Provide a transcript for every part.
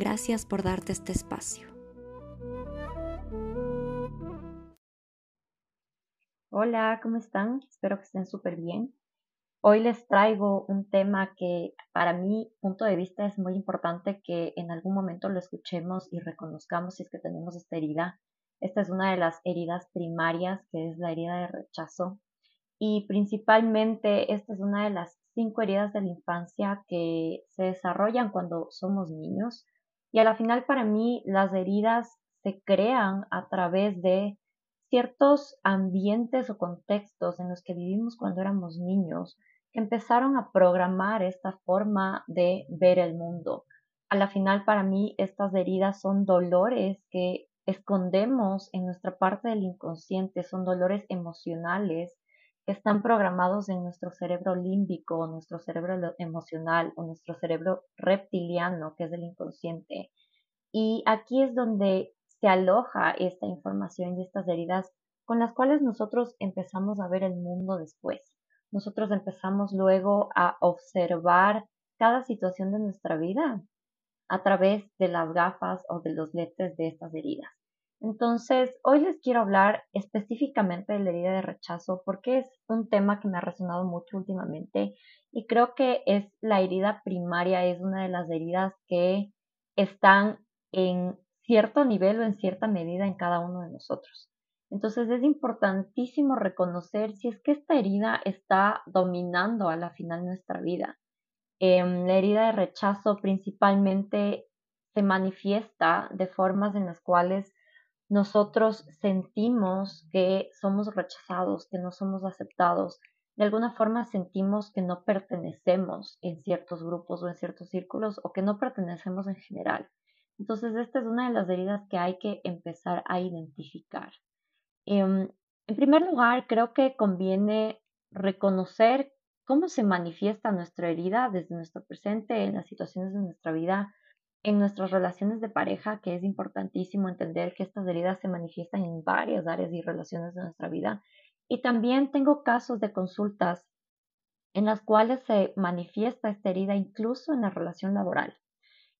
Gracias por darte este espacio. Hola, ¿cómo están? Espero que estén súper bien. Hoy les traigo un tema que para mi punto de vista es muy importante que en algún momento lo escuchemos y reconozcamos si es que tenemos esta herida esta es una de las heridas primarias, que es la herida de rechazo. Y principalmente esta es una de las cinco heridas de la infancia que se desarrollan cuando somos niños. Y a la final para mí las heridas se crean a través de ciertos ambientes o contextos en los que vivimos cuando éramos niños que empezaron a programar esta forma de ver el mundo. A la final para mí estas heridas son dolores que escondemos en nuestra parte del inconsciente son dolores emocionales que están programados en nuestro cerebro límbico, nuestro cerebro emocional o nuestro cerebro reptiliano, que es el inconsciente. Y aquí es donde se aloja esta información y estas heridas con las cuales nosotros empezamos a ver el mundo después. Nosotros empezamos luego a observar cada situación de nuestra vida a través de las gafas o de los lentes de estas heridas. Entonces, hoy les quiero hablar específicamente de la herida de rechazo porque es un tema que me ha resonado mucho últimamente y creo que es la herida primaria, es una de las heridas que están en cierto nivel o en cierta medida en cada uno de nosotros. Entonces es importantísimo reconocer si es que esta herida está dominando a la final nuestra vida. Em, la herida de rechazo principalmente se manifiesta de formas en las cuales nosotros sentimos que somos rechazados, que no somos aceptados, de alguna forma sentimos que no pertenecemos en ciertos grupos o en ciertos círculos o que no pertenecemos en general. Entonces, esta es una de las heridas que hay que empezar a identificar. Em, en primer lugar, creo que conviene reconocer cómo se manifiesta nuestra herida desde nuestro presente en las situaciones de nuestra vida en nuestras relaciones de pareja, que es importantísimo entender que estas heridas se manifiestan en varias áreas y relaciones de nuestra vida. Y también tengo casos de consultas en las cuales se manifiesta esta herida incluso en la relación laboral.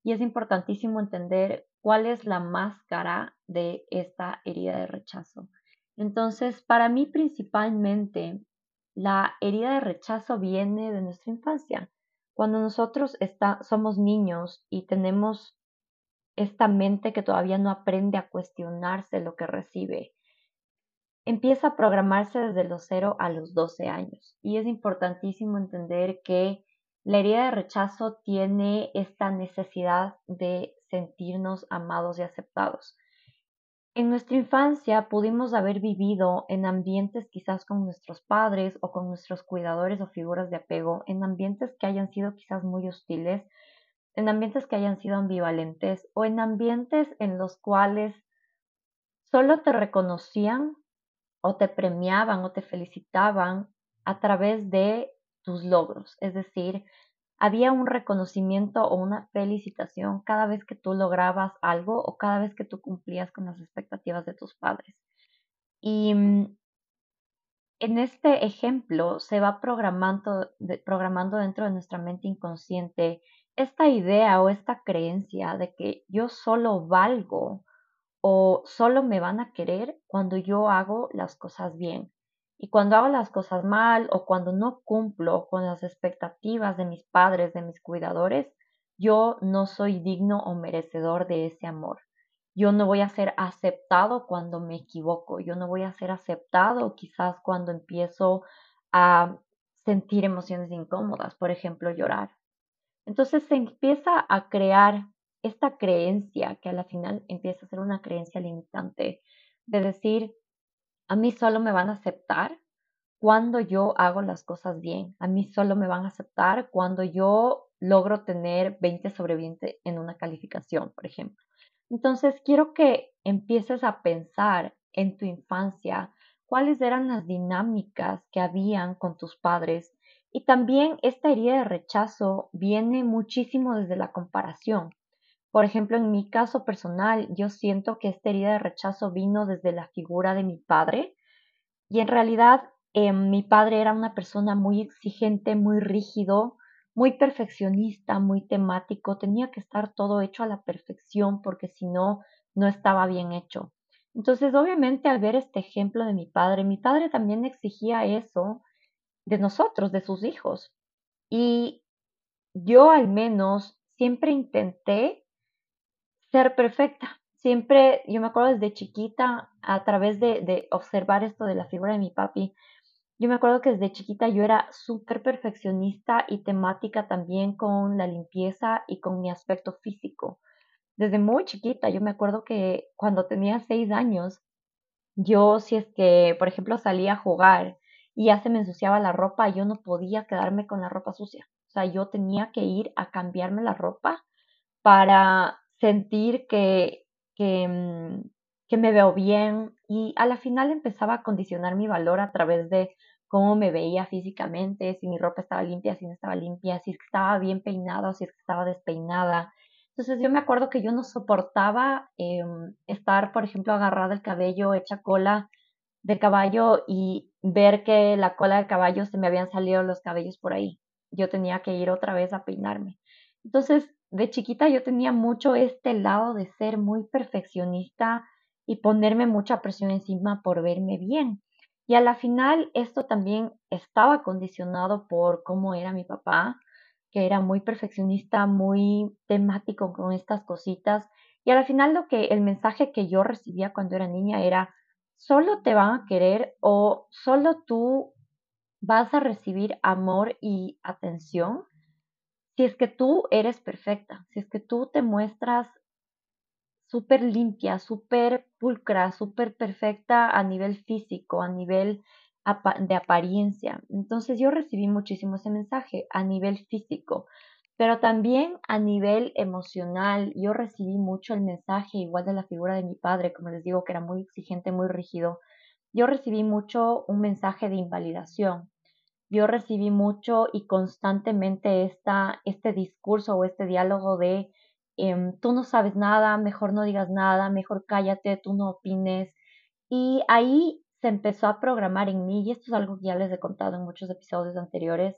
Y es importantísimo entender cuál es la máscara de esta herida de rechazo. Entonces, para mí principalmente, la herida de rechazo viene de nuestra infancia. Cuando nosotros está, somos niños y tenemos esta mente que todavía no aprende a cuestionarse lo que recibe, empieza a programarse desde los 0 a los 12 años. Y es importantísimo entender que la herida de rechazo tiene esta necesidad de sentirnos amados y aceptados. En nuestra infancia pudimos haber vivido en ambientes quizás con nuestros padres o con nuestros cuidadores o figuras de apego, en ambientes que hayan sido quizás muy hostiles, en ambientes que hayan sido ambivalentes o en ambientes en los cuales solo te reconocían o te premiaban o te felicitaban a través de tus logros, es decir, había un reconocimiento o una felicitación cada vez que tú lograbas algo o cada vez que tú cumplías con las expectativas de tus padres. Y mm, en este ejemplo se va programando, programando dentro de nuestra mente inconsciente esta idea o esta creencia de que yo solo valgo o solo me van a querer cuando yo hago las cosas bien. Y cuando hago las cosas mal o cuando no cumplo con las expectativas de mis padres, de mis cuidadores, yo no soy digno o merecedor de ese amor. Yo no voy a ser aceptado cuando me equivoco. Yo no voy a ser aceptado quizás cuando empiezo a sentir emociones incómodas, por ejemplo, llorar. Entonces se empieza a crear esta creencia que a la final empieza a ser una creencia limitante de decir, a mí solo me van a aceptar cuando yo hago las cosas bien. A mí solo me van a aceptar cuando yo logro tener 20 sobre 20 en una calificación, por ejemplo. Entonces, quiero que empieces a pensar en tu infancia, cuáles eran las dinámicas que habían con tus padres. Y también esta herida de rechazo viene muchísimo desde la comparación. Por ejemplo, en mi caso personal, yo siento que esta herida de rechazo vino desde la figura de mi padre. Y en realidad, em, mi padre era una persona muy exigente, muy rígido, muy perfeccionista, muy temático, tenía que estar todo hecho a la perfección porque si no, no estaba bien hecho. Entonces, obviamente, al ver este ejemplo de mi padre, mi padre también exigía eso de nosotros, de sus hijos. Y yo al menos siempre intenté ser perfecta. Siempre, yo me acuerdo desde chiquita, a través de, observar esto de la figura de mi papi, yo me acuerdo que desde chiquita yo era súper perfeccionista y temática también con la limpieza y con mi aspecto físico. Desde muy chiquita, yo me acuerdo que cuando tenía seis años, yo si es que, por ejemplo, salía a jugar y ya se me ensuciaba la ropa, yo no podía quedarme con la ropa sucia. O sea, yo tenía que ir a cambiarme la ropa para sentir que, que, mm, que me veo bien y a la final empezaba a condicionar mi valor a través de cómo me veía físicamente, si mi ropa estaba limpia, si no estaba limpia, si estaba bien peinada o si estaba despeinada. Entonces yo me acuerdo que yo no soportaba em, estar, por ejemplo, agarrada el cabello, hecha cola del caballo y ver que la cola del caballo se me habían salido los cabellos por ahí. Yo tenía que ir otra vez a peinarme. Entonces, de chiquita yo tenía mucho este lado de ser muy perfeccionista y ponerme mucha presión encima por verme bien. Y a la final esto también estaba condicionado por cómo era mi papá, que era muy perfeccionista, muy temático con estas cositas. Y a la final lo que el mensaje que yo recibía cuando era niña era solo te van a querer o solo tú vas a recibir amor y atención si es que tú eres perfecta, si es que tú te muestras súper limpia, súper pulcra, súper perfecta a nivel físico, a nivel de apariencia. Entonces yo recibí muchísimo ese mensaje a nivel físico, pero también a nivel emocional. Yo recibí mucho el mensaje igual de la figura de mi padre, como les digo, que era muy exigente, muy rígido. Yo recibí mucho un mensaje de invalidación. Yo recibí mucho y constantemente esta, este discurso o este diálogo de Em, tú no sabes nada, mejor no digas nada, mejor cállate, tú no opines. Y ahí se empezó a programar en mí, y esto es algo que ya les he contado en muchos episodios anteriores,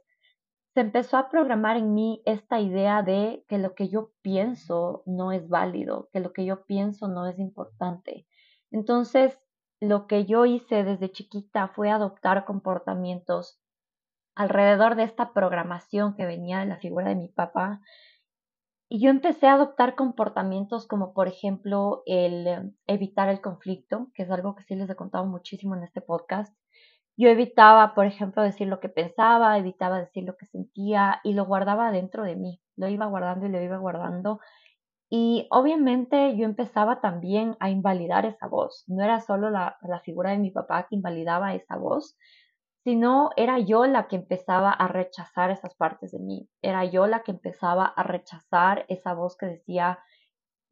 se empezó a programar en mí esta idea de que lo que yo pienso no es válido, que lo que yo pienso no es importante. Entonces, lo que yo hice desde chiquita fue adoptar comportamientos alrededor de esta programación que venía de la figura de mi papá y yo empecé a adoptar comportamientos como, por ejemplo, el em, evitar el conflicto, que es algo que sí les he contado muchísimo en este podcast. Yo evitaba, por ejemplo, decir lo que pensaba, evitaba decir lo que sentía y lo guardaba dentro de mí. Lo iba guardando y lo iba guardando. Y obviamente yo empezaba también a invalidar esa voz. No era solo la, la figura de mi papá que invalidaba esa voz, sino era yo la que empezaba a rechazar esas partes de mí, era yo la que empezaba a rechazar esa voz que decía,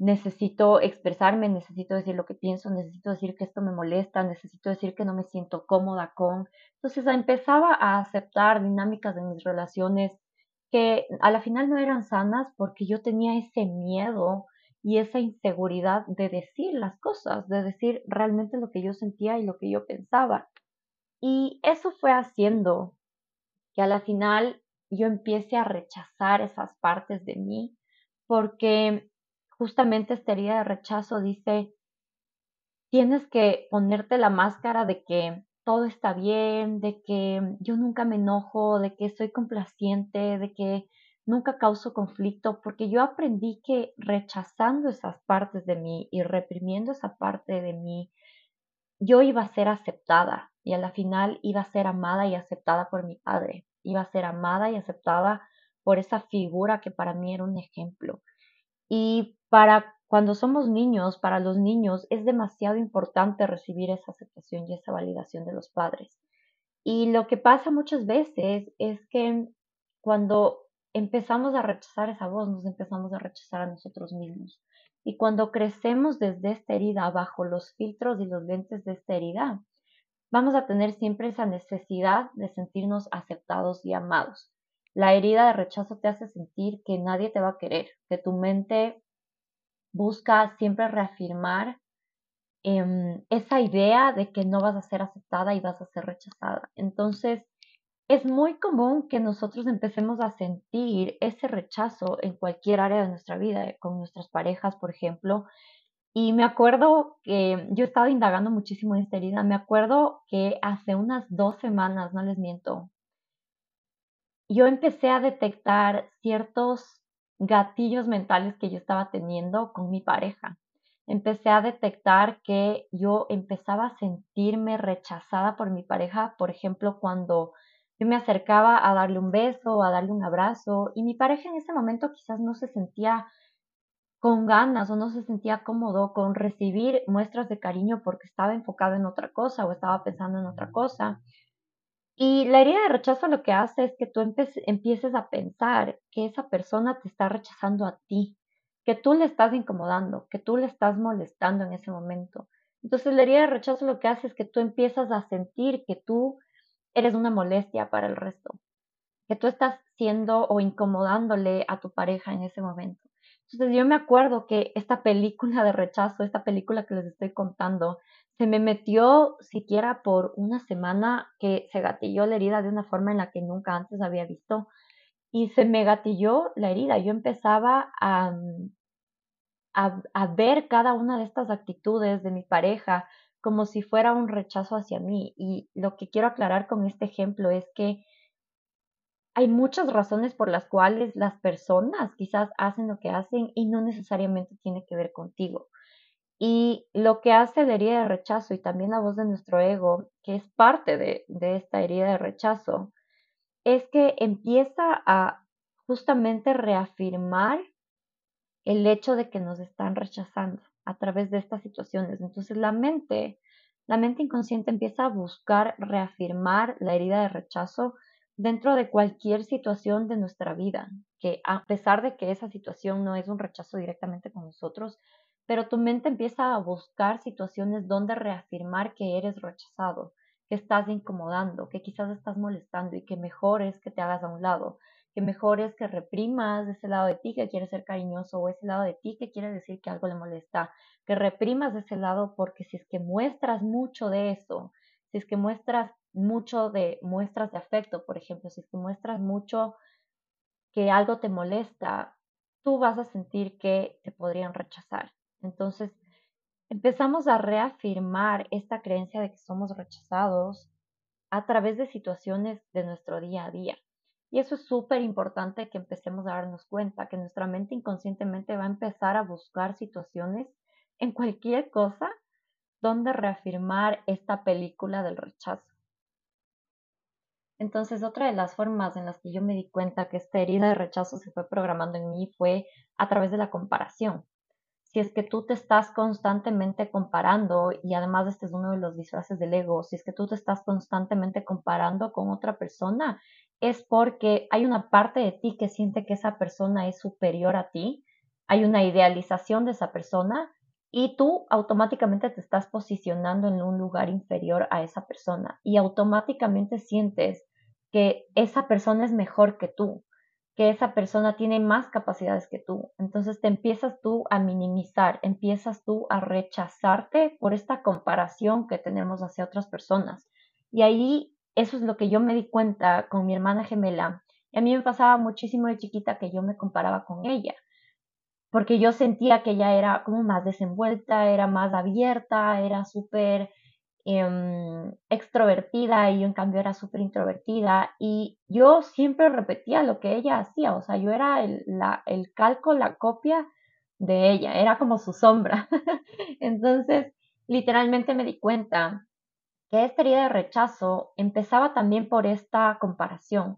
necesito expresarme, necesito decir lo que pienso, necesito decir que esto me molesta, necesito decir que no me siento cómoda con. Entonces empezaba a aceptar dinámicas de mis relaciones que a la final no eran sanas porque yo tenía ese miedo y esa inseguridad de decir las cosas, de decir realmente lo que yo sentía y lo que yo pensaba. Y eso fue haciendo que a la final yo empiece a rechazar esas partes de mí, porque justamente esta herida de rechazo dice, tienes que ponerte la máscara de que todo está bien, de que yo nunca me enojo, de que soy complaciente, de que nunca causo conflicto, porque yo aprendí que rechazando esas partes de mí y reprimiendo esa parte de mí, yo iba a ser aceptada, y a la final iba a ser amada y aceptada por mi padre, iba a ser amada y aceptada por esa figura que para mí era un ejemplo. Y para cuando somos niños, para los niños es demasiado importante recibir esa aceptación y esa validación de los padres. Y lo que pasa muchas veces es que cuando empezamos a rechazar esa voz, nos empezamos a rechazar a nosotros mismos. Y cuando crecemos desde esta herida, bajo los filtros y los lentes de esta herida, vamos a tener siempre esa necesidad de sentirnos aceptados y amados. La herida de rechazo te hace sentir que nadie te va a querer, que tu mente busca siempre reafirmar em, esa idea de que no vas a ser aceptada y vas a ser rechazada. Entonces, es muy común que nosotros empecemos a sentir ese rechazo en cualquier área de nuestra vida, con nuestras parejas, por ejemplo. Y me acuerdo que yo he estado indagando muchísimo en esta herida. Me acuerdo que hace unas dos semanas, no les miento, yo empecé a detectar ciertos gatillos mentales que yo estaba teniendo con mi pareja. Empecé a detectar que yo empezaba a sentirme rechazada por mi pareja, por ejemplo, cuando yo me acercaba a darle un beso, a darle un abrazo, y mi pareja en ese momento quizás no se sentía con ganas o no se sentía cómodo con recibir muestras de cariño porque estaba enfocado en otra cosa o estaba pensando en otra cosa. Y la herida de rechazo lo que hace es que tú empieces a pensar que esa persona te está rechazando a ti, que tú le estás incomodando, que tú le estás molestando en ese momento. Entonces la herida de rechazo lo que hace es que tú empiezas a sentir que tú eres una molestia para el resto, que tú estás siendo o incomodándole a tu pareja en ese momento. Entonces yo me acuerdo que esta película de rechazo, esta película que les estoy contando, se me metió siquiera por una semana que se gatilló la herida de una forma en la que nunca antes había visto y se me gatilló la herida. Yo empezaba a, a, a ver cada una de estas actitudes de mi pareja como si fuera un rechazo hacia mí. Y lo que quiero aclarar con este ejemplo es que hay muchas razones por las cuales las personas quizás hacen lo que hacen y no necesariamente tiene que ver contigo. Y lo que hace la herida de rechazo y también la voz de nuestro ego, que es parte de, esta herida de rechazo, es que empieza a justamente reafirmar el hecho de que nos están rechazando a través de estas situaciones. Entonces la mente, la mente inconsciente empieza a buscar reafirmar la herida de rechazo dentro de cualquier situación de nuestra vida, que a pesar de que esa situación no es un rechazo directamente con nosotros, pero tu mente empieza a buscar situaciones donde reafirmar que eres rechazado, que estás incomodando, que quizás estás molestando y que mejor es que te hagas a un lado que mejor es que reprimas ese lado de ti que quiere ser cariñoso o ese lado de ti que quiere decir que algo le molesta, que reprimas ese lado porque si es que muestras mucho de eso, si es que muestras mucho de muestras de afecto, por ejemplo, si que muestras mucho que algo te molesta, tú vas a sentir que te podrían rechazar. Entonces, empezamos a reafirmar esta creencia de que somos rechazados a través de situaciones de nuestro día a día. Y eso es súper importante que empecemos a darnos cuenta, que nuestra mente inconscientemente va a empezar a buscar situaciones en cualquier cosa donde reafirmar esta película del rechazo. Entonces, otra de las formas en las que yo me di cuenta que esta herida de rechazo se fue programando en mí fue a través de la comparación. Si es que tú te estás constantemente comparando, y además este es uno de los disfraces del ego, si es que tú te estás constantemente comparando con otra persona, es porque hay una parte de ti que siente que esa persona es superior a ti, hay una idealización de esa persona y tú automáticamente te estás posicionando en un lugar inferior a esa persona y automáticamente sientes que esa persona es mejor que tú, que esa persona tiene más capacidades que tú. Entonces te empiezas tú a minimizar, empiezas tú a rechazarte por esta comparación que tenemos hacia otras personas. Y ahí eso es lo que yo me di cuenta con mi hermana gemela. Y a mí me pasaba muchísimo de chiquita que yo me comparaba con ella, porque yo sentía que ella era como más desenvuelta, era más abierta, era súper em, extrovertida y yo en cambio era súper introvertida y yo siempre repetía lo que ella hacía, o sea, yo era el, la, el calco, la copia de ella, era como su sombra. Entonces, literalmente me di cuenta que esta herida de rechazo empezaba también por esta comparación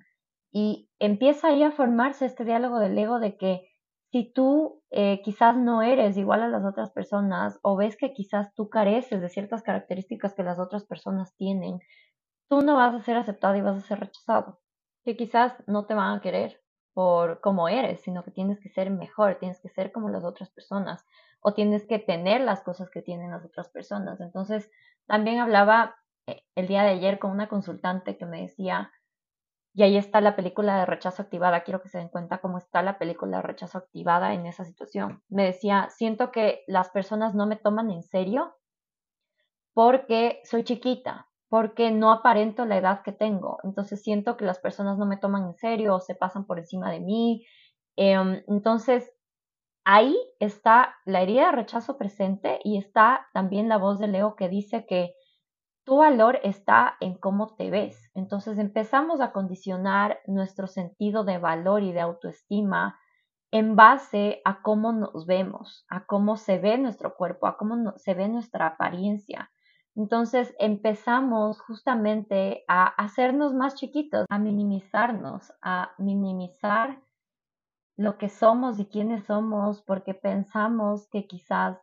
y empieza ahí a formarse este diálogo del ego de que si tú eh, quizás no eres igual a las otras personas o ves que quizás tú careces de ciertas características que las otras personas tienen, tú no vas a ser aceptado y vas a ser rechazado, que quizás no te van a querer por cómo eres, sino que tienes que ser mejor, tienes que ser como las otras personas o tienes que tener las cosas que tienen las otras personas. Entonces, también hablaba eh, el día de ayer con una consultante que me decía, y ahí está la película de rechazo activada, quiero que se den cuenta cómo está la película de rechazo activada en esa situación. Me decía, siento que las personas no me toman en serio porque soy chiquita, porque no aparento la edad que tengo. Entonces siento que las personas no me toman en serio o se pasan por encima de mí. Em, entonces, ahí está la herida de rechazo presente y está también la voz de Leo que dice que tu valor está en cómo te ves. Entonces empezamos a condicionar nuestro sentido de valor y de autoestima en base a cómo nos vemos, a cómo se ve nuestro cuerpo, a cómo se ve nuestra apariencia. Entonces empezamos justamente a hacernos más chiquitos, a minimizarnos, a minimizar lo que somos y quiénes somos porque pensamos que quizás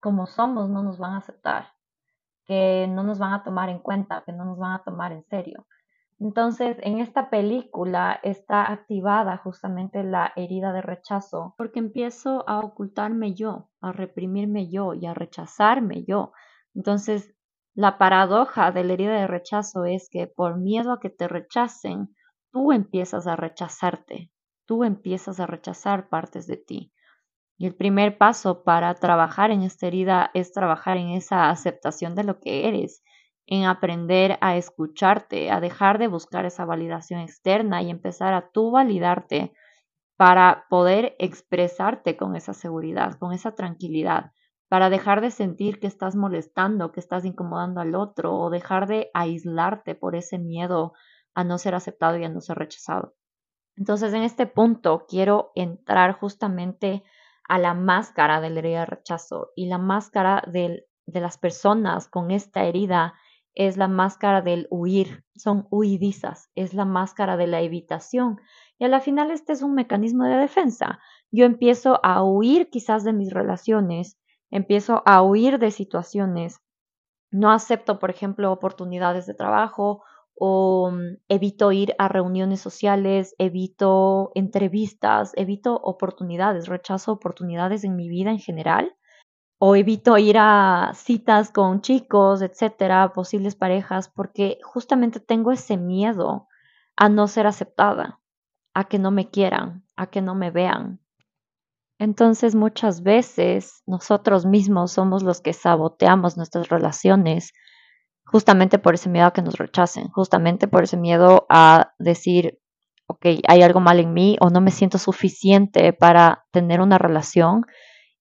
como somos no nos van a aceptar, que no nos van a tomar en cuenta, que no nos van a tomar en serio. Entonces, en esta película está activada justamente la herida de rechazo, porque empiezo a ocultarme yo, a reprimirme yo y a rechazarme yo. Entonces, la paradoja de la herida de rechazo es que por miedo a que te rechacen, tú empiezas a rechazarte, tú empiezas a rechazar partes de ti. Y el primer paso para trabajar en esta herida es trabajar en esa aceptación de lo que eres, en aprender a escucharte, a dejar de buscar esa validación externa y empezar a tú validarte para poder expresarte con esa seguridad, con esa tranquilidad para dejar de sentir que estás molestando, que estás incomodando al otro o dejar de aislarte por ese miedo a no ser aceptado y a no ser rechazado. Entonces, en este punto quiero entrar justamente a la máscara de la herida de rechazo y la máscara de las personas con esta herida es la máscara del huir, son huidizas, es la máscara de la evitación. Y a la final este es un mecanismo de defensa. Yo empiezo a huir quizás de mis relaciones, empiezo a huir de situaciones, no acepto, por ejemplo, oportunidades de trabajo o mm, evito ir a reuniones sociales, evito entrevistas, evito oportunidades, rechazo oportunidades en mi vida en general o evito ir a citas con chicos, etcétera, posibles parejas, porque justamente tengo ese miedo a no ser aceptada, a que no me quieran, a que no me vean, entonces muchas veces nosotros mismos somos los que saboteamos nuestras relaciones justamente por ese miedo a que nos rechacen, justamente por ese miedo a decir, ok, hay algo mal en mí o no me siento suficiente para tener una relación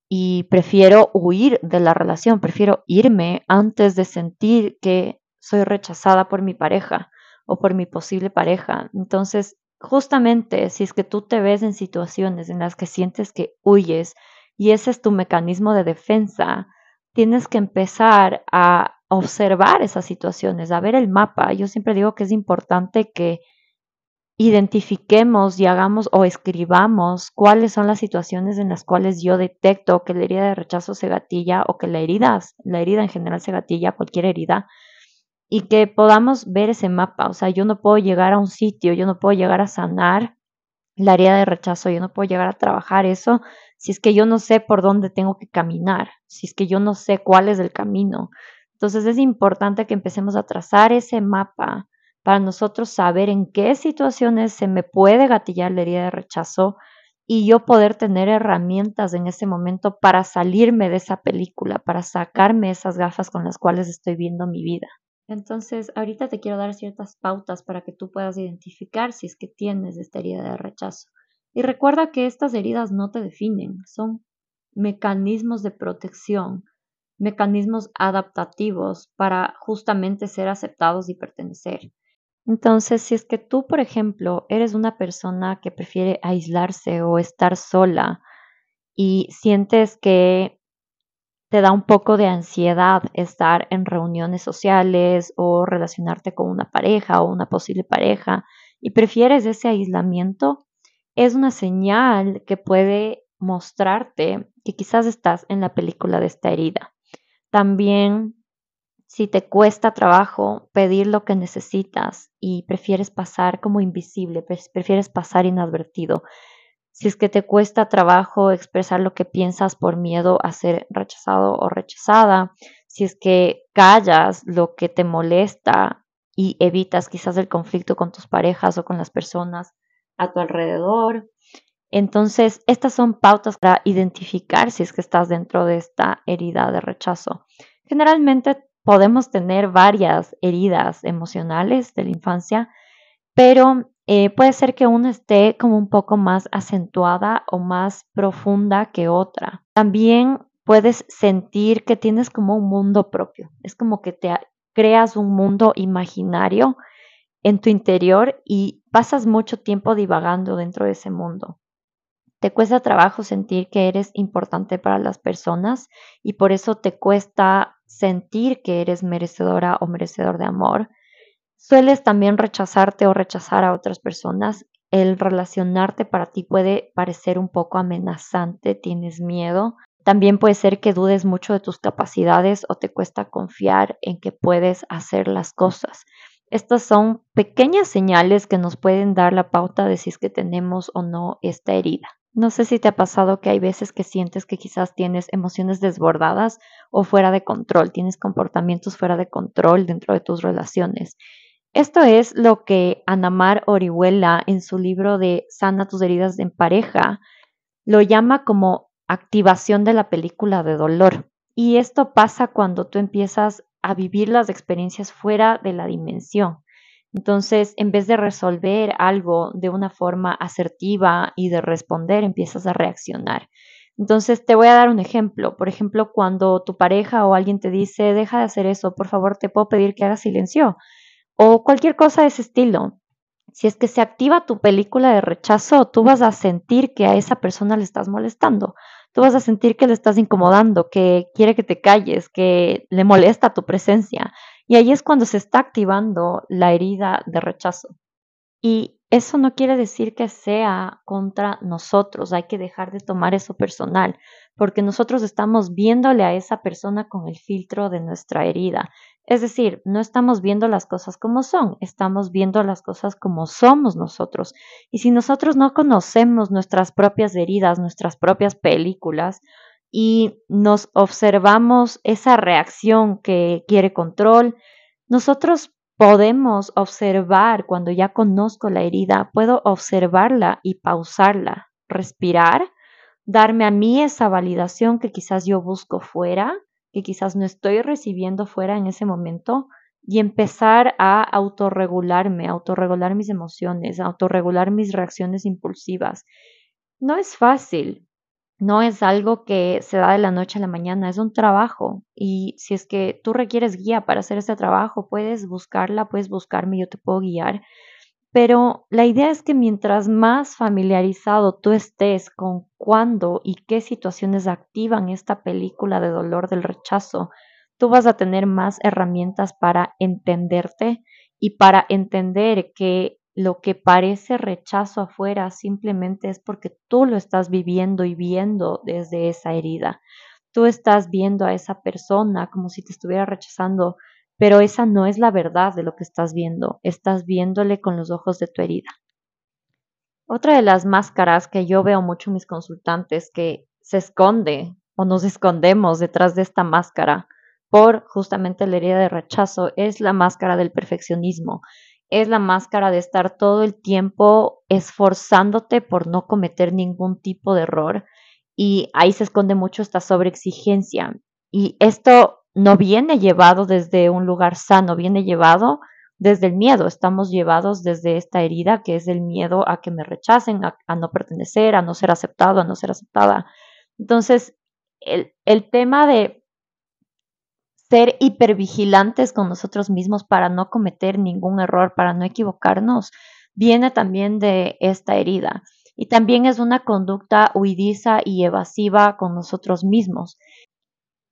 y prefiero huir de la relación, prefiero irme antes de sentir que soy rechazada por mi pareja o por mi posible pareja. Entonces, justamente si es que tú te ves en situaciones en las que sientes que huyes y ese es tu mecanismo de defensa, tienes que empezar a observar esas situaciones, a ver el mapa. Yo siempre digo que es importante que identifiquemos y hagamos o escribamos cuáles son las situaciones en las cuales yo detecto que la herida de rechazo se gatilla o que la herida, la herida en general se gatilla, cualquier herida, y que podamos ver ese mapa. O sea, yo no puedo llegar a un sitio, yo no puedo llegar a sanar la área de rechazo, yo no puedo llegar a trabajar eso si es que yo no sé por dónde tengo que caminar, si es que yo no sé cuál es el camino. Entonces es importante que empecemos a trazar ese mapa para nosotros saber en qué situaciones se me puede gatillar la herida de rechazo y yo poder tener herramientas en ese momento para salirme de esa película, para sacarme esas gafas con las cuales estoy viendo mi vida. Entonces, ahorita te quiero dar ciertas pautas para que tú puedas identificar si es que tienes esta herida de rechazo. Y recuerda que estas heridas no te definen, son mecanismos de protección, mecanismos adaptativos para justamente ser aceptados y pertenecer. Entonces, si es que tú, por ejemplo, eres una persona que prefiere aislarse o estar sola y sientes que te da un poco de ansiedad estar en reuniones sociales o relacionarte con una pareja o una posible pareja y prefieres ese aislamiento, es una señal que puede mostrarte que quizás estás en la película de esta herida. También, si te cuesta trabajo pedir lo que necesitas y prefieres pasar como invisible, prefieres pasar inadvertido, si es que te cuesta trabajo expresar lo que piensas por miedo a ser rechazado o rechazada, si es que callas lo que te molesta y evitas quizás el conflicto con tus parejas o con las personas a tu alrededor. Entonces, estas son pautas para identificar si es que estás dentro de esta herida de rechazo. Generalmente podemos tener varias heridas emocionales de la infancia, pero eh, puede ser que una esté como un poco más acentuada o más profunda que otra. También puedes sentir que tienes como un mundo propio. Es como que te creas un mundo imaginario en tu interior y pasas mucho tiempo divagando dentro de ese mundo. Te cuesta trabajo sentir que eres importante para las personas y por eso te cuesta sentir que eres merecedora o merecedor de amor. Sueles también rechazarte o rechazar a otras personas. El relacionarte para ti puede parecer un poco amenazante, tienes miedo. También puede ser que dudes mucho de tus capacidades o te cuesta confiar en que puedes hacer las cosas. Estas son pequeñas señales que nos pueden dar la pauta de si es que tenemos o no esta herida. No sé si te ha pasado que hay veces que sientes que quizás tienes emociones desbordadas o fuera de control, tienes comportamientos fuera de control dentro de tus relaciones. Esto es lo que Anamar Orihuela en su libro de Sana tus heridas en pareja lo llama como activación de la película de dolor. Y esto pasa cuando tú empiezas a vivir las experiencias fuera de la dimensión. Entonces, en vez de resolver algo de una forma asertiva y de responder, empiezas a reaccionar. Entonces, te voy a dar un ejemplo. Por ejemplo, cuando tu pareja o alguien te dice, deja de hacer eso, por favor, te puedo pedir que hagas silencio. O cualquier cosa de ese estilo. Si es que se activa tu película de rechazo, tú vas a sentir que a esa persona le estás molestando tú vas a sentir que le estás incomodando, que quiere que te calles, que le molesta tu presencia. Y ahí es cuando se está activando la herida de rechazo. Y eso no quiere decir que sea contra nosotros, hay que dejar de tomar eso personal, porque nosotros estamos viéndole a esa persona con el filtro de nuestra herida. Es decir, no estamos viendo las cosas como son, estamos viendo las cosas como somos nosotros. Y si nosotros no conocemos nuestras propias heridas, nuestras propias películas, y nos observamos esa reacción que quiere control, nosotros podemos observar cuando ya conozco la herida, puedo observarla y pausarla, respirar, darme a mí esa validación que quizás yo busco fuera que quizás no estoy recibiendo fuera en ese momento y empezar a autorregularme, autorregular mis emociones, autorregular mis reacciones impulsivas. No es fácil, no es algo que se da de la noche a la mañana, es un trabajo. Y si es que tú requieres guía para hacer ese trabajo, puedes buscarla, puedes buscarme, yo te puedo guiar. Pero la idea es que mientras más familiarizado tú estés con cuándo y qué situaciones activan esta película de dolor del rechazo, tú vas a tener más herramientas para entenderte y para entender que lo que parece rechazo afuera simplemente es porque tú lo estás viviendo y viendo desde esa herida. Tú estás viendo a esa persona como si te estuviera rechazando pero esa no es la verdad de lo que estás viendo, estás viéndole con los ojos de tu herida. Otra de las máscaras que yo veo mucho en mis consultantes que se esconde o nos escondemos detrás de esta máscara por justamente la herida de rechazo es la máscara del perfeccionismo, es la máscara de estar todo el tiempo esforzándote por no cometer ningún tipo de error y ahí se esconde mucho esta sobreexigencia. Y esto no viene llevado desde un lugar sano, viene llevado desde el miedo. Estamos llevados desde esta herida que es el miedo a que me rechacen, a, no pertenecer, a no ser aceptado, a no ser aceptada. Entonces, el, el tema de ser hipervigilantes con nosotros mismos para no cometer ningún error, para no equivocarnos, viene también de esta herida. Y también es una conducta huidiza y evasiva con nosotros mismos.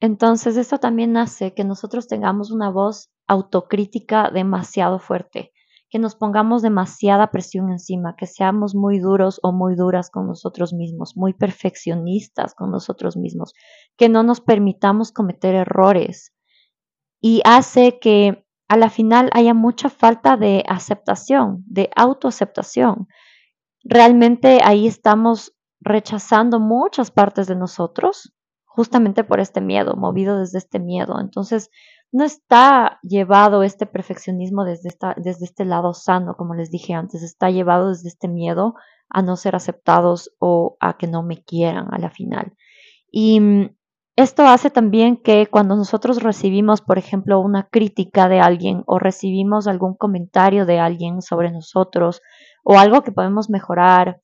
Entonces, esto también hace que nosotros tengamos una voz autocrítica demasiado fuerte, que nos pongamos demasiada presión encima, que seamos muy duros o muy duras con nosotros mismos, muy perfeccionistas con nosotros mismos, que no nos permitamos cometer errores. Y hace que a la final haya mucha falta de aceptación, de autoaceptación. Realmente ahí estamos rechazando muchas partes de nosotros justamente por este miedo, movido desde este miedo. Entonces, no está llevado este perfeccionismo desde, esta, desde este lado sano, como les dije antes, está llevado desde este miedo a no ser aceptados o a que no me quieran a la final. Y mm, esto hace también que cuando nosotros recibimos, por ejemplo, una crítica de alguien o recibimos algún comentario de alguien sobre nosotros o algo que podemos mejorar,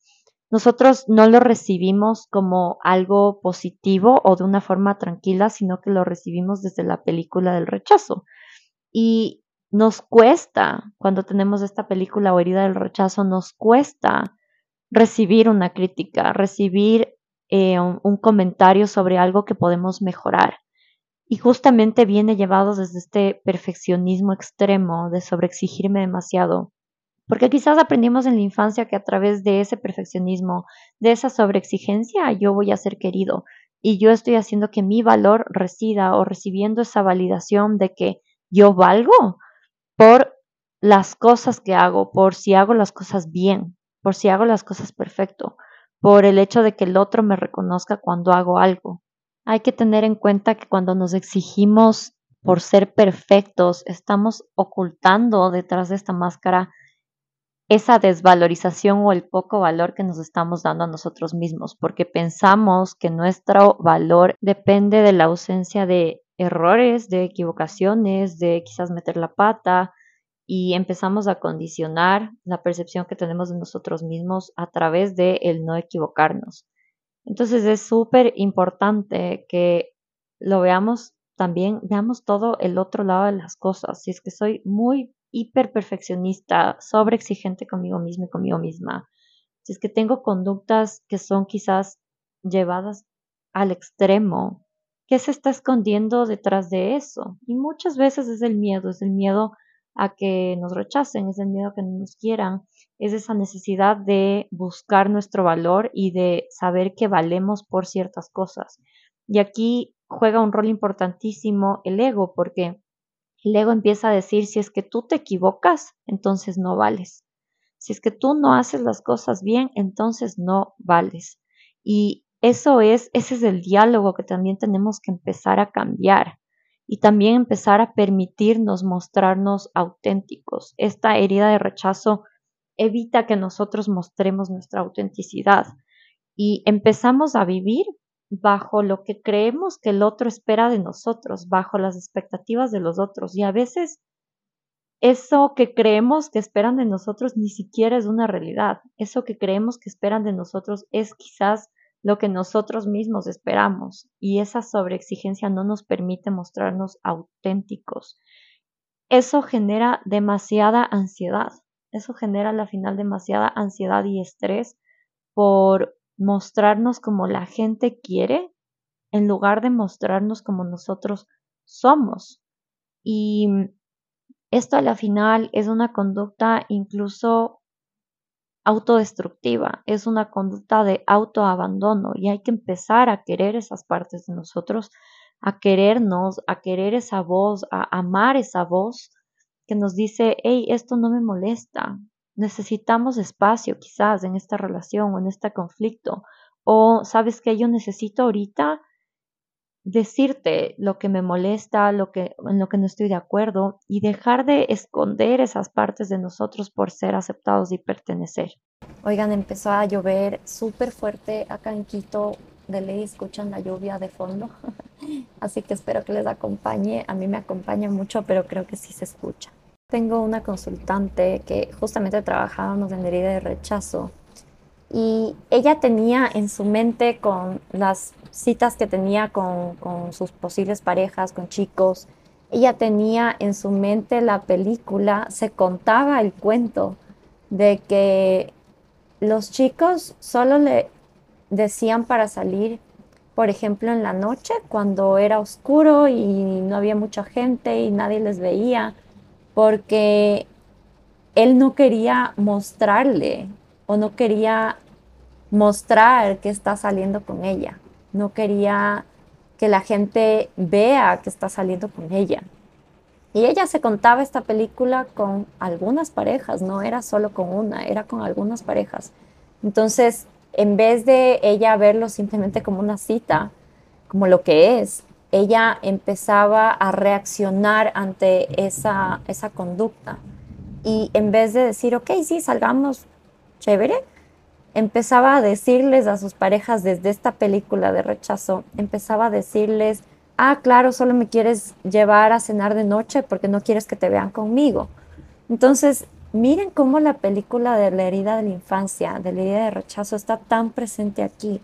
nosotros no lo recibimos como algo positivo o de una forma tranquila, sino que lo recibimos desde la película del rechazo. Y nos cuesta, cuando tenemos esta película o herida del rechazo, nos cuesta recibir una crítica, recibir eh, un, comentario sobre algo que podemos mejorar. Y justamente viene llevado desde este perfeccionismo extremo de sobreexigirme demasiado. Porque quizás aprendimos en la infancia que a través de ese perfeccionismo, de esa sobreexigencia, yo voy a ser querido. Y yo estoy haciendo que mi valor resida o recibiendo esa validación de que yo valgo por las cosas que hago, por si hago las cosas bien, por si hago las cosas perfecto, por el hecho de que el otro me reconozca cuando hago algo. Hay que tener en cuenta que cuando nos exigimos por ser perfectos, estamos ocultando detrás de esta máscara esa desvalorización o el poco valor que nos estamos dando a nosotros mismos, porque pensamos que nuestro valor depende de la ausencia de errores, de equivocaciones, de quizás meter la pata, y empezamos a condicionar la percepción que tenemos de nosotros mismos a través de el no equivocarnos. Entonces es súper importante que lo veamos también, veamos todo el otro lado de las cosas. Si es que soy muy hiper perfeccionista, sobre exigente conmigo mismo y conmigo misma, si es que tengo conductas que son quizás llevadas al extremo, ¿qué se está escondiendo detrás de eso? Y muchas veces es el miedo, es el miedo a que nos rechacen, es el miedo a que no nos quieran, es esa necesidad de buscar nuestro valor y de saber que valemos por ciertas cosas. Y aquí juega un rol importantísimo el ego, porque el ego empieza a decir, si es que tú te equivocas, entonces no vales. Si es que tú no haces las cosas bien, entonces no vales. Y eso es, ese es el diálogo que también tenemos que empezar a cambiar y también empezar a permitirnos mostrarnos auténticos. Esta herida de rechazo evita que nosotros mostremos nuestra autenticidad y empezamos a vivir bajo lo que creemos que el otro espera de nosotros, bajo las expectativas de los otros. Y a veces eso que creemos que esperan de nosotros ni siquiera es una realidad. Eso que creemos que esperan de nosotros es quizás lo que nosotros mismos esperamos y esa sobreexigencia no nos permite mostrarnos auténticos. Eso genera demasiada ansiedad, eso genera al final demasiada ansiedad y estrés por mostrarnos como la gente quiere en lugar de mostrarnos como nosotros somos. Y esto a la final es una conducta incluso autodestructiva, es una conducta de autoabandono y hay que empezar a querer esas partes de nosotros, a querernos, a querer esa voz, a amar esa voz que nos dice, hey, esto no me molesta, necesitamos espacio quizás en esta relación o en este conflicto, o sabes que yo necesito ahorita decirte lo que me molesta, lo que, en lo que no estoy de acuerdo y dejar de esconder esas partes de nosotros por ser aceptados y pertenecer. Oigan, empezó a llover súper fuerte acá en Quito. De ley escuchan la lluvia de fondo. Así que espero que les acompañe. A mí me acompaña mucho, pero creo que sí se escucha. Tengo una consultante que justamente trabajábamos en herida de rechazo y ella tenía en su mente con las citas que tenía con, sus posibles parejas, con chicos, ella tenía en su mente la película, se contaba el cuento de que los chicos solo le decían para salir, por ejemplo, en la noche, cuando era oscuro y no había mucha gente y nadie les veía, porque él no quería mostrarle o no quería mostrar que está saliendo con ella. No quería que la gente vea que está saliendo con ella. Y ella se contaba esta película con algunas parejas, no era solo con una, era con algunas parejas. Entonces, en vez de ella verlo simplemente como una cita, como lo que es, ella empezaba a reaccionar ante esa, esa conducta. Y en vez de decir, ok, sí, salgamos, chévere, empezaba a decirles a sus parejas desde esta película de rechazo, empezaba a decirles, ah, claro, solo me quieres llevar a cenar de noche porque no quieres que te vean conmigo. Entonces, miren cómo la película de la herida de la infancia, de la herida de rechazo, está tan presente aquí.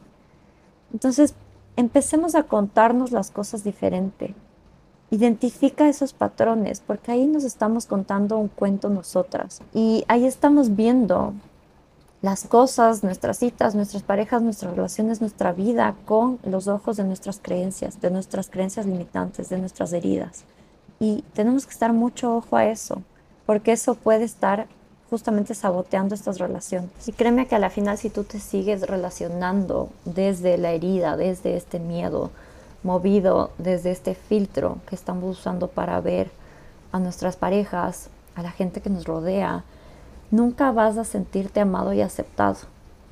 Entonces, empecemos a contarnos las cosas diferente. Identifica esos patrones, porque ahí nos estamos contando un cuento nosotras. Y ahí estamos viendo las cosas, nuestras citas, nuestras parejas, nuestras relaciones, nuestra vida con los ojos de nuestras creencias, de nuestras creencias limitantes, de nuestras heridas. Y tenemos que estar mucho ojo a eso, porque eso puede estar justamente saboteando estas relaciones. Y créeme que a la final si tú te sigues relacionando desde la herida, desde este miedo, movido desde este filtro que estamos usando para ver a nuestras parejas, a la gente que nos rodea, nunca vas a sentirte amado y aceptado.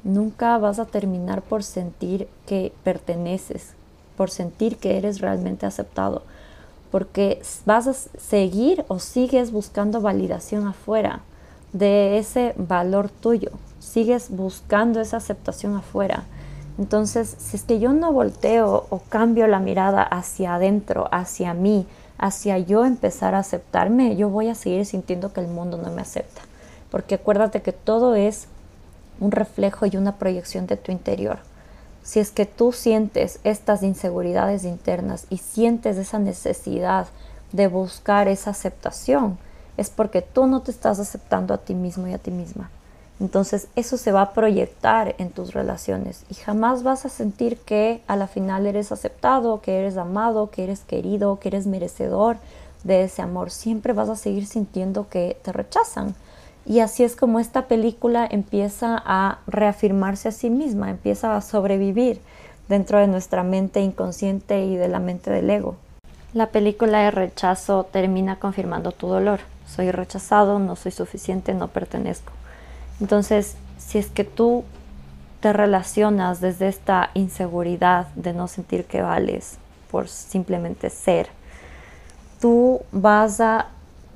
Nunca vas a terminar por sentir que perteneces, por sentir que eres realmente aceptado, porque vas a seguir o sigues buscando validación afuera de ese valor tuyo, sigues buscando esa aceptación afuera. Entonces, si es que yo no volteo o cambio la mirada hacia adentro, hacia mí, hacia yo empezar a aceptarme, yo voy a seguir sintiendo que el mundo no me acepta porque acuérdate que todo es un reflejo y una proyección de tu interior. Si es que tú sientes estas inseguridades internas y sientes esa necesidad de buscar esa aceptación, es porque tú no te estás aceptando a ti mismo y a ti misma. Entonces eso se va a proyectar en tus relaciones y jamás vas a sentir que a la final eres aceptado, que eres amado, que eres querido, que eres merecedor de ese amor. Siempre vas a seguir sintiendo que te rechazan y así es como esta película empieza a reafirmarse a sí misma, empieza a sobrevivir dentro de nuestra mente inconsciente y de la mente del ego. La película de rechazo termina confirmando tu dolor. Soy rechazado, no soy suficiente, no pertenezco. Entonces, si es que tú te relacionas desde esta inseguridad de no sentir que vales por simplemente ser, tú vas a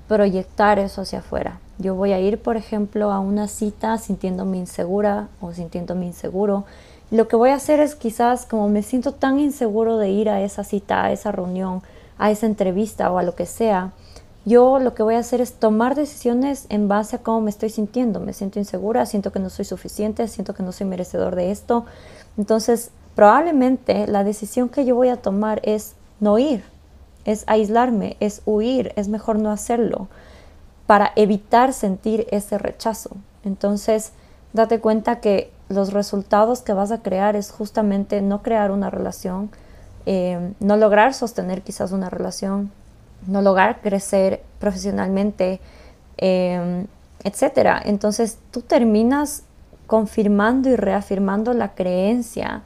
proyectar eso hacia afuera. Yo voy a ir, por ejemplo, a una cita sintiéndome insegura o sintiéndome inseguro. lo que voy a hacer es quizás como me siento tan inseguro de ir a esa cita, a esa reunión, a esa entrevista o a lo que sea, yo lo que voy a hacer es tomar decisiones en base a cómo me estoy sintiendo. Me siento insegura, siento que no soy suficiente, siento que no soy merecedor de esto. Entonces, probablemente la decisión que yo voy a tomar es no ir, es aislarme, es huir, es mejor no hacerlo para evitar sentir ese rechazo. Entonces, date cuenta que los resultados que vas a crear es justamente no crear una relación, eh, no lograr sostener quizás una relación, no lograr crecer profesionalmente, eh, etc. Entonces, tú terminas confirmando y reafirmando la creencia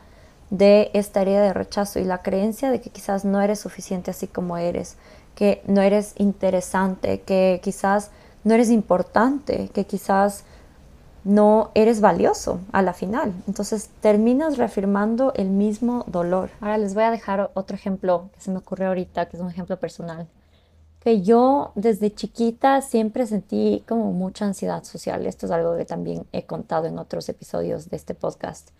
de esta herida de rechazo y la creencia de que quizás no eres suficiente así como eres, que no eres interesante, que quizás no eres importante, que quizás no eres valioso a la final. Entonces terminas reafirmando el mismo dolor. Ahora les voy a dejar otro ejemplo que se me ocurrió ahorita, que es un ejemplo personal. Que yo desde chiquita siempre sentí como mucha ansiedad social. Esto es algo que también he contado en otros episodios de este podcast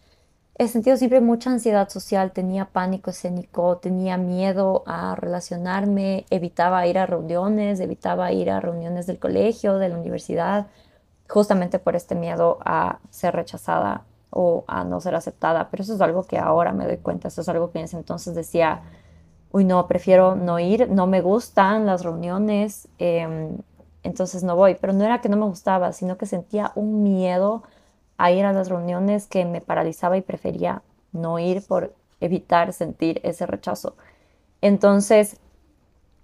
he sentido siempre mucha ansiedad social, tenía pánico escénico, tenía miedo a relacionarme, evitaba ir a reuniones, evitaba ir a reuniones del colegio, de la universidad, justamente por este miedo a ser rechazada o a no ser aceptada. Pero eso es algo que ahora me doy cuenta, eso es algo que en ese entonces decía, uy, no, prefiero no ir, no me gustan las reuniones, em, entonces no voy. Pero no era que no me gustaba, sino que sentía un miedo a ir a las reuniones que me paralizaba y prefería no ir por evitar sentir ese rechazo. Entonces,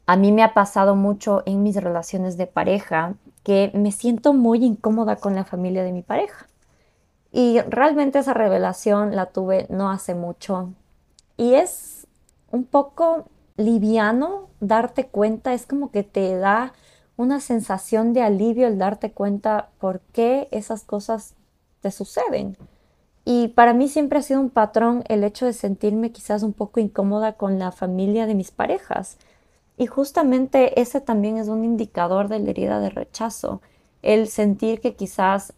a mí me ha pasado mucho en mis relaciones de pareja que me siento muy incómoda con la familia de mi pareja. Y realmente esa revelación la tuve no hace mucho. Y es un poco liviano darte cuenta, es como que te da una sensación de alivio el darte cuenta por qué esas cosas te suceden. Y para mí siempre ha sido un patrón el hecho de sentirme quizás un poco incómoda con la familia de mis parejas. Y justamente ese también es un indicador de la herida de rechazo, el sentir que quizás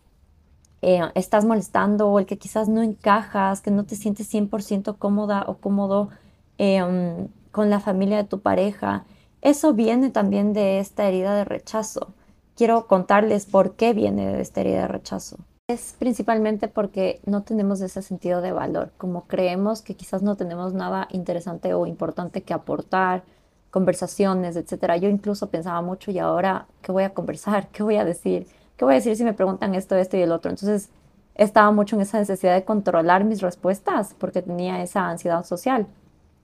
eh, estás molestando o el que quizás no encajas, que no te sientes 100% cómoda o cómodo em, con la familia de tu pareja. Eso viene también de esta herida de rechazo. Quiero contarles por qué viene de esta herida de rechazo. Es principalmente porque no tenemos ese sentido de valor, como creemos que quizás no tenemos nada interesante o importante que aportar, conversaciones, etcétera. Yo incluso pensaba mucho y ahora, ¿qué voy a conversar? ¿Qué voy a decir? ¿Qué voy a decir si me preguntan esto, esto y el otro? Entonces, estaba mucho en esa necesidad de controlar mis respuestas porque tenía esa ansiedad social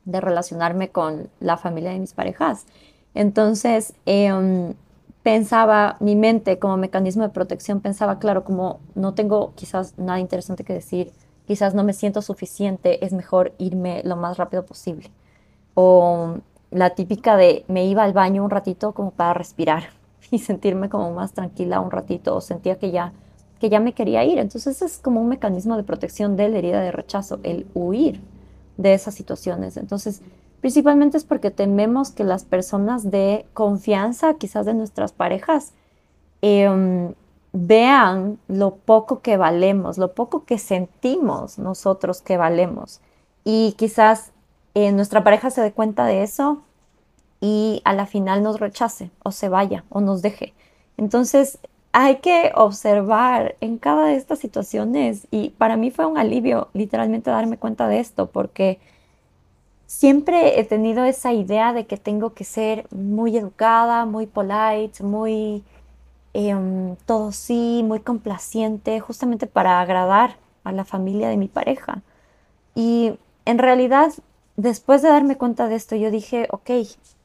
de relacionarme con la familia de mis parejas. Entonces, em, pensaba, mi mente como mecanismo de protección pensaba, claro, como no tengo quizás nada interesante que decir, quizás no me siento suficiente, es mejor irme lo más rápido posible. O la típica de me iba al baño un ratito como para respirar y sentirme como más tranquila un ratito o sentía que ya que ya me quería ir. Entonces es como un mecanismo de protección de la herida de rechazo, el huir de esas situaciones. Entonces, principalmente es porque tememos que las personas de confianza, quizás de nuestras parejas, em, vean lo poco que valemos, lo poco que sentimos nosotros que valemos. Y quizás eh, nuestra pareja se dé cuenta de eso y a la final nos rechace o se vaya o nos deje. Entonces hay que observar en cada de estas situaciones y para mí fue un alivio literalmente darme cuenta de esto porque siempre he tenido esa idea de que tengo que ser muy educada, muy polite, muy em, todo sí, muy complaciente, justamente para agradar a la familia de mi pareja. Y en realidad después de darme cuenta de esto, yo dije, ok,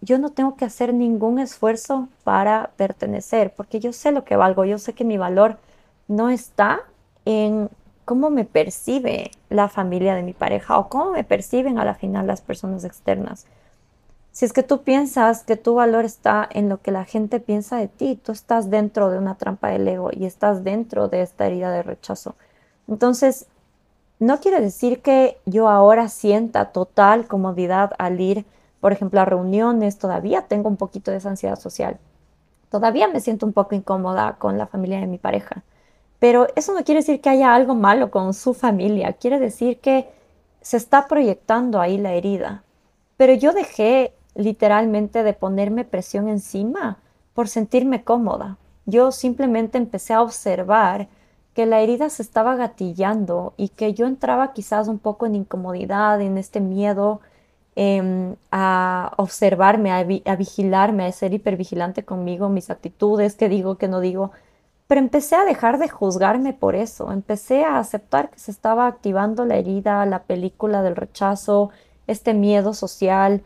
yo no tengo que hacer ningún esfuerzo para pertenecer, porque yo sé lo que valgo, yo sé que mi valor no está en cómo me percibe la familia de mi pareja o cómo me perciben a la final las personas externas. Si es que tú piensas que tu valor está en lo que la gente piensa de ti, tú estás dentro de una trampa del ego y estás dentro de esta herida de rechazo. Entonces, no quiere decir que yo ahora sienta total comodidad al ir, por ejemplo, a reuniones, todavía tengo un poquito de esa ansiedad social. Todavía me siento un poco incómoda con la familia de mi pareja. Pero eso no quiere decir que haya algo malo con su familia, quiere decir que se está proyectando ahí la herida. Pero yo dejé literalmente de ponerme presión encima por sentirme cómoda. Yo simplemente empecé a observar que la herida se estaba gatillando y que yo entraba quizás un poco en incomodidad, en este miedo em, a observarme, a, a, vigilarme, a ser hipervigilante conmigo, mis actitudes, qué digo, qué no digo. Pero empecé a dejar de juzgarme por eso, empecé a aceptar que se estaba activando la herida, la película del rechazo, este miedo social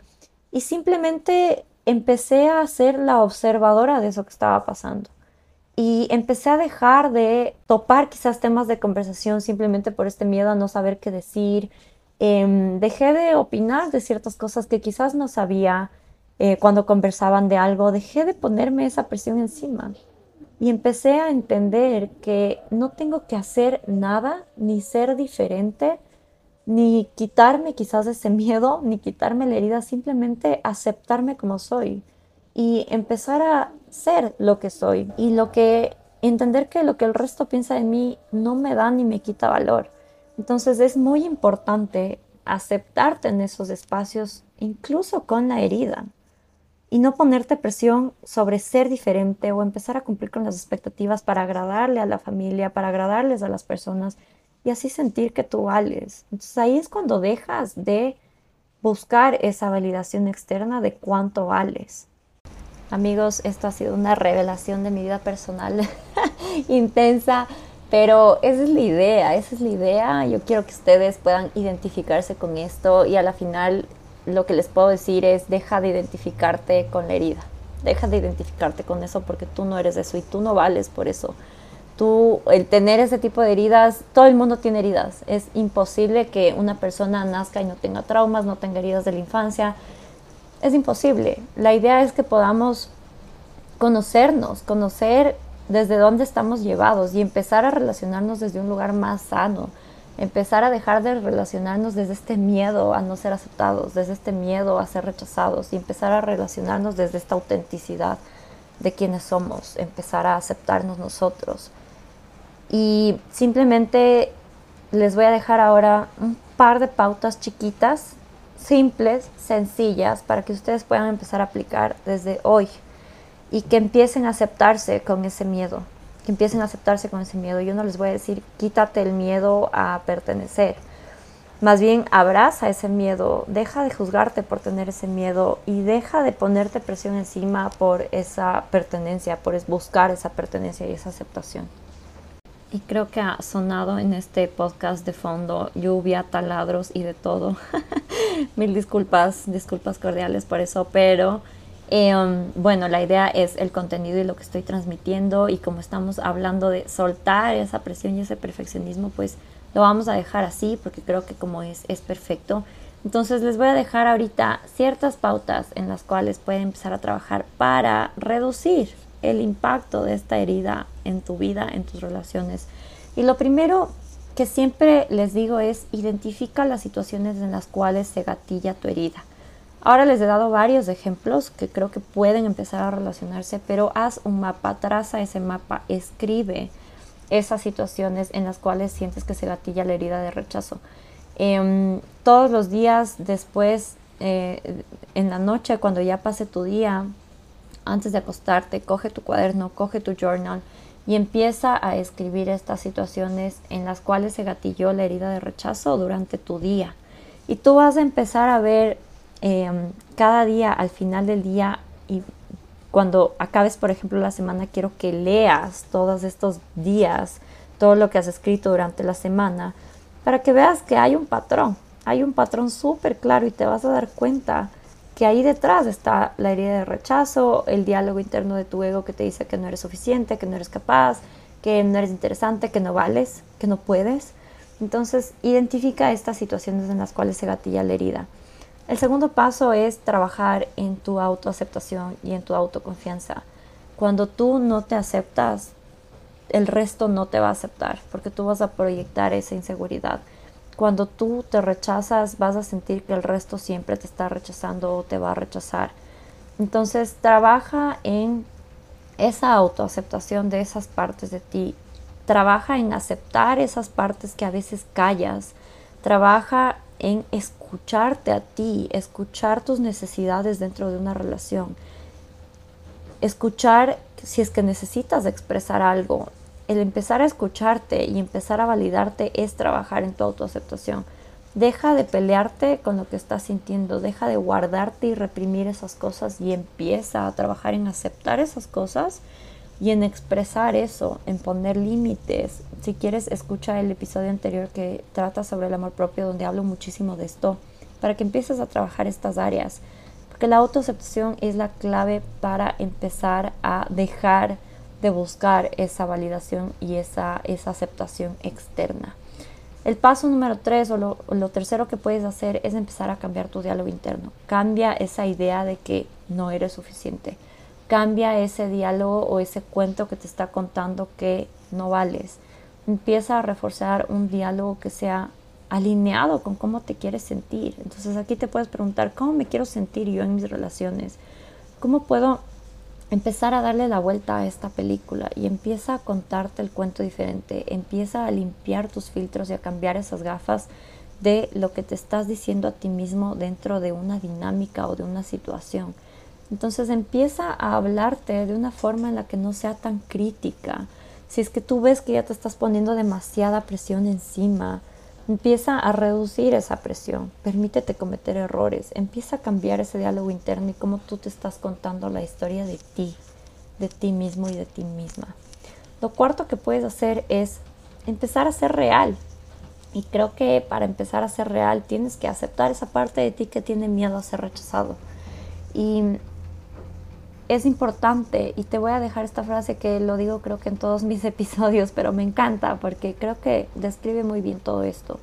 y simplemente empecé a ser la observadora de eso que estaba pasando y empecé a dejar de topar quizás temas de conversación simplemente por este miedo a no saber qué decir. Em, dejé de opinar de ciertas cosas que quizás no sabía eh, cuando conversaban de algo. Dejé de ponerme esa presión encima y empecé a entender que no tengo que hacer nada ni ser diferente ni quitarme quizás ese miedo, ni quitarme la herida, simplemente aceptarme como soy y empezar a ser lo que soy y lo que entender que lo que el resto piensa de mí no me da ni me quita valor. Entonces es muy importante aceptarte en esos espacios, incluso con la herida, y no ponerte presión sobre ser diferente o empezar a cumplir con las expectativas para agradarle a la familia, para agradarles a las personas y así sentir que tú vales. Entonces ahí es cuando dejas de buscar esa validación externa de cuánto vales. Amigos, esto ha sido una revelación de mi vida personal intensa, pero esa es la idea, esa es la idea. Yo quiero que ustedes puedan identificarse con esto y a la final lo que les puedo decir es deja de identificarte con la herida, deja de identificarte con eso porque tú no eres eso y tú no vales por eso. Tú, el tener ese tipo de heridas, todo el mundo tiene heridas. Es imposible que una persona nazca y no tenga traumas, no tenga heridas de la infancia es imposible. La idea es que podamos conocernos, conocer desde dónde estamos llevados y empezar a relacionarnos desde un lugar más sano, empezar a dejar de relacionarnos desde este miedo a no ser aceptados, desde este miedo a ser rechazados y empezar a relacionarnos desde esta autenticidad de quienes somos, empezar a aceptarnos nosotros. Y simplemente les voy a dejar ahora un par de pautas chiquitas, simples, sencillas, para que ustedes puedan empezar a aplicar desde hoy y que empiecen a aceptarse con ese miedo, que empiecen a aceptarse con ese miedo. Yo no les voy a decir quítate el miedo a pertenecer. Más bien abraza ese miedo, deja de juzgarte por tener ese miedo y deja de ponerte presión encima por esa pertenencia, por buscar esa pertenencia y esa aceptación. Y creo que ha sonado en este podcast de fondo lluvia, taladros y de todo. Mil disculpas, disculpas cordiales por eso, pero Em, bueno, la idea es el contenido y lo que estoy transmitiendo y como estamos hablando de soltar esa presión y ese perfeccionismo, pues lo vamos a dejar así porque creo que como es, es perfecto. Entonces les voy a dejar ahorita ciertas pautas en las cuales pueden empezar a trabajar para reducir el impacto de esta herida en tu vida, en tus relaciones. Y lo primero que siempre les digo es identifica las situaciones en las cuales se gatilla tu herida. Ahora les he dado varios ejemplos que creo que pueden empezar a relacionarse, pero haz un mapa, traza ese mapa, escribe esas situaciones en las cuales sientes que se gatilla la herida de rechazo. Em, todos los días después, eh, en la noche, cuando ya pase tu día, antes de acostarte, coge tu cuaderno, coge tu journal y empieza a escribir estas situaciones en las cuales se gatilló la herida de rechazo durante tu día. Y tú vas a empezar a ver Em, cada día, al final del día y cuando acabes, por ejemplo, la semana, quiero que leas todos estos días, todo lo que has escrito durante la semana, para que veas que hay un patrón, hay un patrón súper claro y te vas a dar cuenta que ahí detrás está la herida de rechazo, el diálogo interno de tu ego que te dice que no eres suficiente, que no eres capaz, que no eres interesante, que no vales, que no puedes. Entonces, identifica estas situaciones en las cuales se gatilla la herida. El segundo paso es trabajar en tu autoaceptación y en tu autoconfianza. Cuando tú no te aceptas, el resto no te va a aceptar porque tú vas a proyectar esa inseguridad. Cuando tú te rechazas, vas a sentir que el resto siempre te está rechazando o te va a rechazar. Entonces, trabaja en esa autoaceptación de esas partes de ti. Trabaja en aceptar esas partes que a veces callas. Trabaja en escucharte a ti, escuchar tus necesidades dentro de una relación, escuchar si es que necesitas expresar algo. El empezar a escucharte y empezar a validarte es trabajar en tu autoaceptación. Deja de pelearte con lo que estás sintiendo, deja de guardarte y reprimir esas cosas y empieza a trabajar en aceptar esas cosas y en expresar eso, en poner límites. Si quieres, escucha el episodio anterior que trata sobre el amor propio, donde hablo muchísimo de esto, para que empieces a trabajar estas áreas. Porque la autoaceptación es la clave para empezar a dejar de buscar esa validación y esa, esa aceptación externa. El paso número tres o lo, lo tercero que puedes hacer es empezar a cambiar tu diálogo interno. Cambia esa idea de que no eres suficiente Cambia ese diálogo o ese cuento que te está contando que no vales. Empieza a reforzar un diálogo que sea alineado con cómo te quieres sentir. Entonces aquí te puedes preguntar, ¿cómo me quiero sentir yo en mis relaciones? ¿Cómo puedo empezar a darle la vuelta a esta película y empieza a contarte el cuento diferente, empieza a limpiar tus filtros y a cambiar esas gafas de lo que te estás diciendo a ti mismo dentro de una dinámica o de una situación. Entonces empieza a hablarte de una forma en la que no sea tan crítica. Si es que tú ves que ya te estás poniendo demasiada presión encima, empieza a reducir esa presión, permítete cometer errores, empieza a cambiar ese diálogo interno y cómo tú te estás contando la historia de ti, de ti mismo y de ti misma. Lo cuarto que puedes hacer es empezar a ser real. Y creo que para empezar a ser real tienes que aceptar esa parte de ti que tiene miedo a ser rechazado. Y es importante, y te voy a dejar esta frase que lo digo creo que en todos mis episodios, pero me encanta porque creo que describe muy bien todo esto.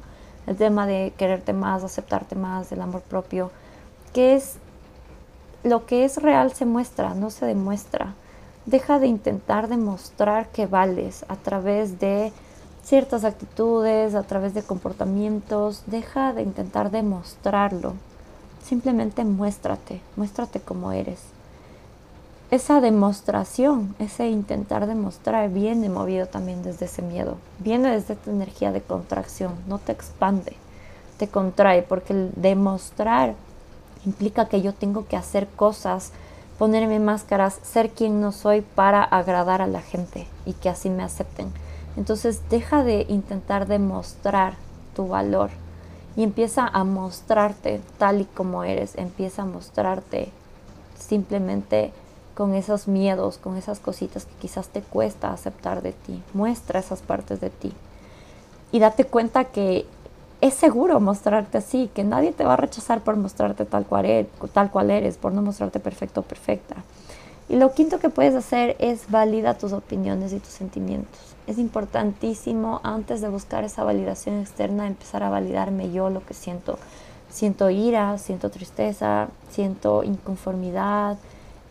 El tema de quererte más, aceptarte más, el amor propio, que es lo que es real se muestra, no se demuestra. Deja de intentar demostrar que vales a través de ciertas actitudes, a través de comportamientos. Deja de intentar demostrarlo. Simplemente muéstrate, muéstrate como eres. Esa demostración, ese intentar demostrar viene movido también desde ese miedo. Viene desde esta energía de contracción, no te expande, te contrae, porque demostrar implica que yo tengo que hacer cosas, ponerme máscaras, ser quien no soy para agradar a la gente y que así me acepten. Entonces deja de intentar demostrar tu valor y empieza a mostrarte tal y como eres, empieza a mostrarte simplemente con esos miedos, con esas cositas que quizás te cuesta aceptar de ti. Muestra esas partes de ti. Y date cuenta que es seguro mostrarte así, que nadie te va a rechazar por mostrarte tal cual, eres, tal cual eres, por no mostrarte perfecto o perfecta. Y lo quinto que puedes hacer es valida tus opiniones y tus sentimientos. Es importantísimo antes de buscar esa validación externa empezar a validarme yo lo que siento. Siento ira, siento tristeza, siento inconformidad,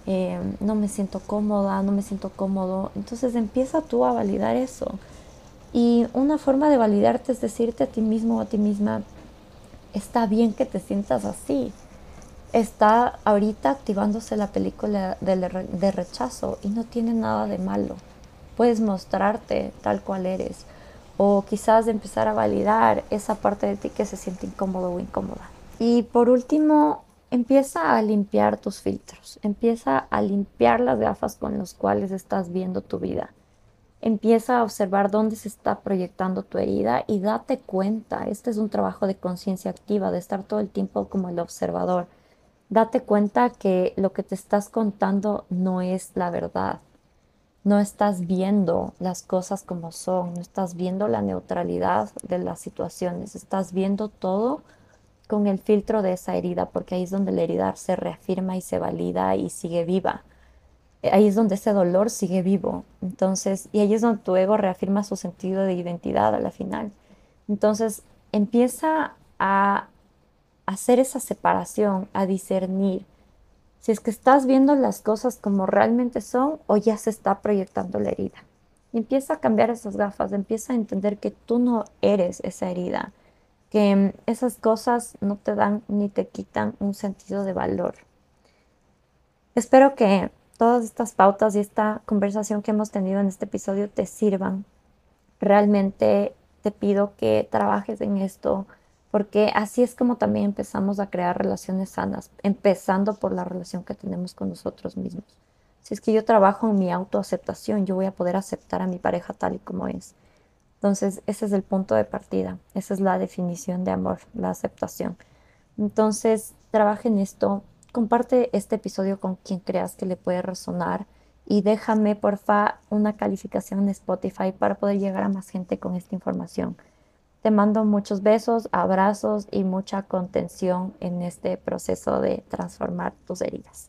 eh, no me siento cómoda, no me siento cómodo. Entonces empieza tú a validar eso y una forma de validarte es decirte a ti mismo o a ti misma, está bien que te sientas así. Está ahorita activándose la película de, rechazo y no tiene nada de malo. Puedes mostrarte tal cual eres o quizás empezar a validar esa parte de ti que se siente incómodo o incómoda. Y por último, empieza a limpiar tus filtros, empieza a limpiar las gafas con las cuales estás viendo tu vida. Empieza a observar dónde se está proyectando tu herida y date cuenta. Este es un trabajo de conciencia activa, de estar todo el tiempo como el observador. Date cuenta que lo que te estás contando no es la verdad. No estás viendo las cosas como son, no estás viendo la neutralidad de las situaciones, estás viendo todo con el filtro de esa herida, porque ahí es donde la herida se reafirma y se valida y sigue viva ahí es donde ese dolor sigue vivo. Entonces, y ahí es donde tu ego reafirma su sentido de identidad a la final. Entonces, empieza a hacer esa separación, a discernir si es que estás viendo las cosas como realmente son o ya se está proyectando la herida. empieza a cambiar esas gafas, empieza a entender que tú no eres esa herida, que esas cosas no te dan ni te quitan un sentido de valor. Espero que todas estas pautas y esta conversación que hemos tenido en este episodio te sirvan. Realmente te pido que trabajes en esto porque así es como también empezamos a crear relaciones sanas, empezando por la relación que tenemos con nosotros mismos. Si es que yo trabajo en mi autoaceptación, yo voy a poder aceptar a mi pareja tal y como es. Entonces, ese es el punto de partida, esa es la definición de amor, la aceptación. Entonces, trabaja en esto, Comparte este episodio con quien creas que le puede resonar y déjame porfa una calificación en Spotify para poder llegar a más gente con esta información. Te mando muchos besos, abrazos y mucha contención en este proceso de transformar tus heridas.